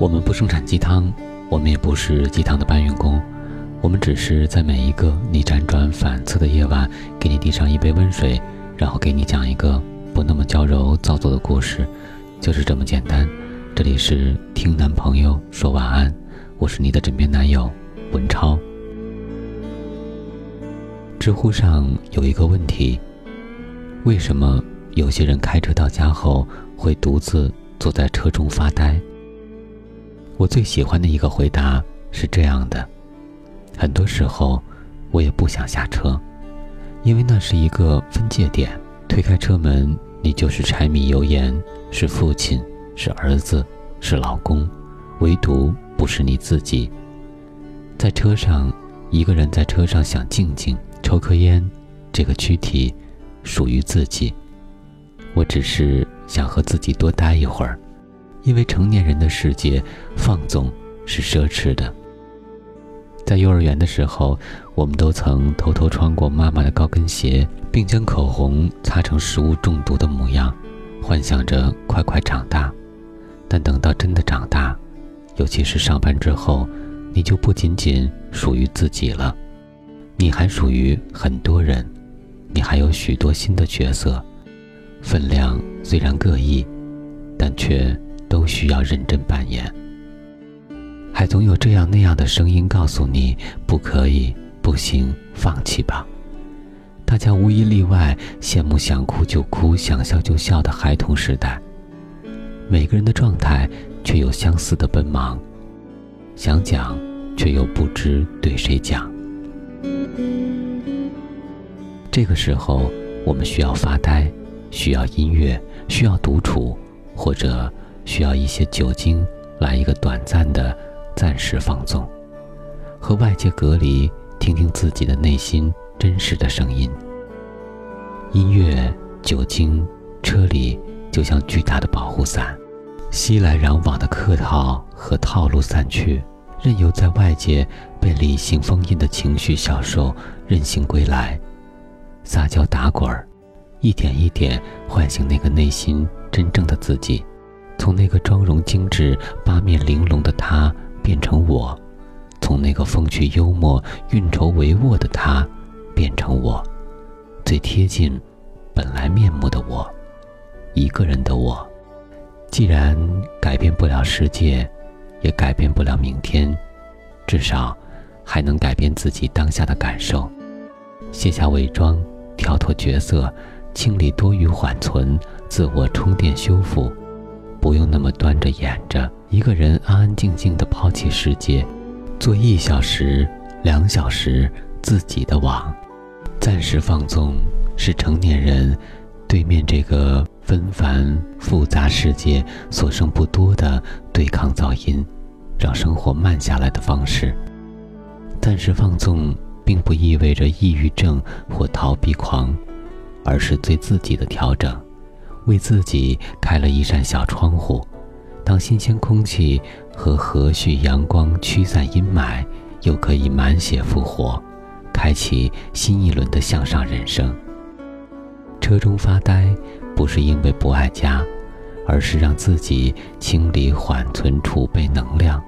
我们不生产鸡汤，我们也不是鸡汤的搬运工，我们只是在每一个你辗转反侧的夜晚，给你递上一杯温水，然后给你讲一个不那么娇柔造作的故事，就是这么简单。这里是听男朋友说晚安，我是你的枕边男友文超。知乎上有一个问题：为什么有些人开车到家后会独自坐在车中发呆？我最喜欢的一个回答是这样的：很多时候，我也不想下车，因为那是一个分界点。推开车门，你就是柴米油盐，是父亲，是儿子，是老公，唯独不是你自己。在车上，一个人在车上想静静抽颗烟，这个躯体属于自己。我只是想和自己多待一会儿。因为成年人的世界，放纵是奢侈的。在幼儿园的时候，我们都曾偷偷穿过妈妈的高跟鞋，并将口红擦成食物中毒的模样，幻想着快快长大。但等到真的长大，尤其是上班之后，你就不仅仅属于自己了，你还属于很多人，你还有许多新的角色，分量虽然各异，但却。都需要认真扮演，还总有这样那样的声音告诉你不可以、不行、放弃吧。大家无一例外羡慕想哭就哭、想笑就笑的孩童时代。每个人的状态却有相似的奔忙，想讲却又不知对谁讲。这个时候，我们需要发呆，需要音乐，需要独处，或者。需要一些酒精来一个短暂的暂时放纵，和外界隔离，听听自己的内心真实的声音。音乐、酒精、车里就像巨大的保护伞，熙来攘往的客套和套路散去，任由在外界被理性封印的情绪小兽任性归来，撒娇打滚儿，一点一点唤醒那个内心真正的自己。从那个妆容精致、八面玲珑的她变成我，从那个风趣幽默、运筹帷幄的她变成我，最贴近本来面目的我，一个人的我。既然改变不了世界，也改变不了明天，至少还能改变自己当下的感受。卸下伪装，跳脱角色，清理多余缓存，自我充电修复。不用那么端着演着，一个人安安静静的抛弃世界，做一小时、两小时自己的网，暂时放纵是成年人对面这个纷繁复杂世界所剩不多的对抗噪音，让生活慢下来的方式。暂时放纵并不意味着抑郁症或逃避狂，而是对自己的调整。为自己开了一扇小窗户，当新鲜空气和和煦阳光驱散阴霾，又可以满血复活，开启新一轮的向上人生。车中发呆，不是因为不爱家，而是让自己清理缓存储备能量。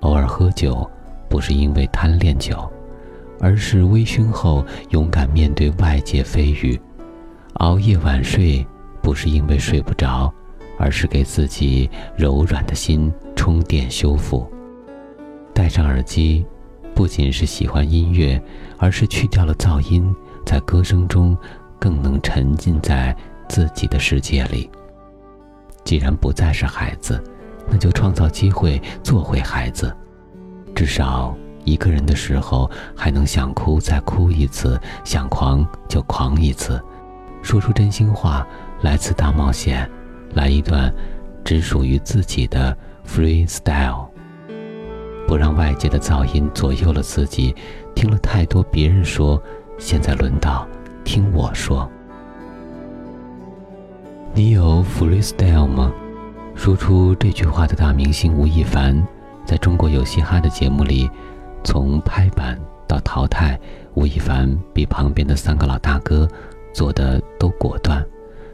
偶尔喝酒，不是因为贪恋酒，而是微醺后勇敢面对外界蜚语。熬夜晚睡。不是因为睡不着，而是给自己柔软的心充电修复。戴上耳机，不仅是喜欢音乐，而是去掉了噪音，在歌声中更能沉浸在自己的世界里。既然不再是孩子，那就创造机会做回孩子。至少一个人的时候，还能想哭再哭一次，想狂就狂一次，说出真心话。来次大冒险，来一段只属于自己的 freestyle。不让外界的噪音左右了自己，听了太多别人说，现在轮到听我说。你有 freestyle 吗？说出这句话的大明星吴亦凡，在中国有嘻哈的节目里，从拍板到淘汰，吴亦凡比旁边的三个老大哥做的都果断。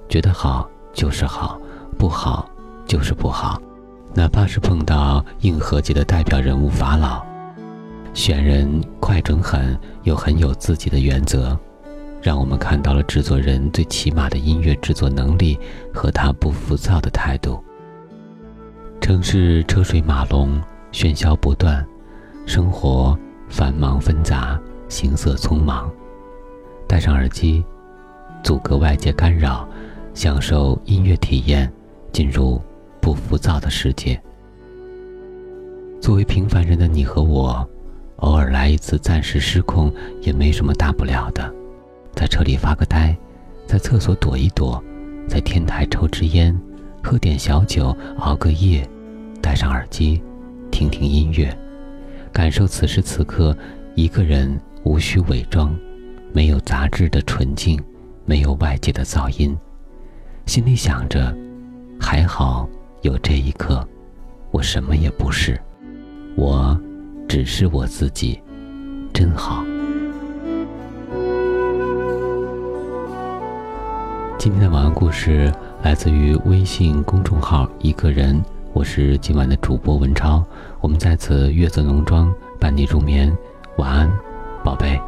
觉得好就是好，不好就是不好。哪怕是碰到硬核界的代表人物法老，选人快准狠，又很有自己的原则，让我们看到了制作人最起码的音乐制作能力和他不浮躁的态度。城市车水马龙，喧嚣不断，生活繁忙纷杂，行色匆忙。戴上耳机，阻隔外界干扰，享受音乐体验，进入。不浮躁的世界。作为平凡人的你和我，偶尔来一次暂时失控也没什么大不了的。在车里发个呆，在厕所躲一躲，在天台抽支烟，喝点小酒，熬个夜，戴上耳机，听听音乐，感受此时此刻一个人无需伪装，没有杂质的纯净，没有外界的噪音，心里想着，还好。有这一刻，我什么也不是，我只是我自己，真好。今天的晚安故事来自于微信公众号“一个人”，我是今晚的主播文超，我们在此月色浓妆伴你入眠，晚安，宝贝。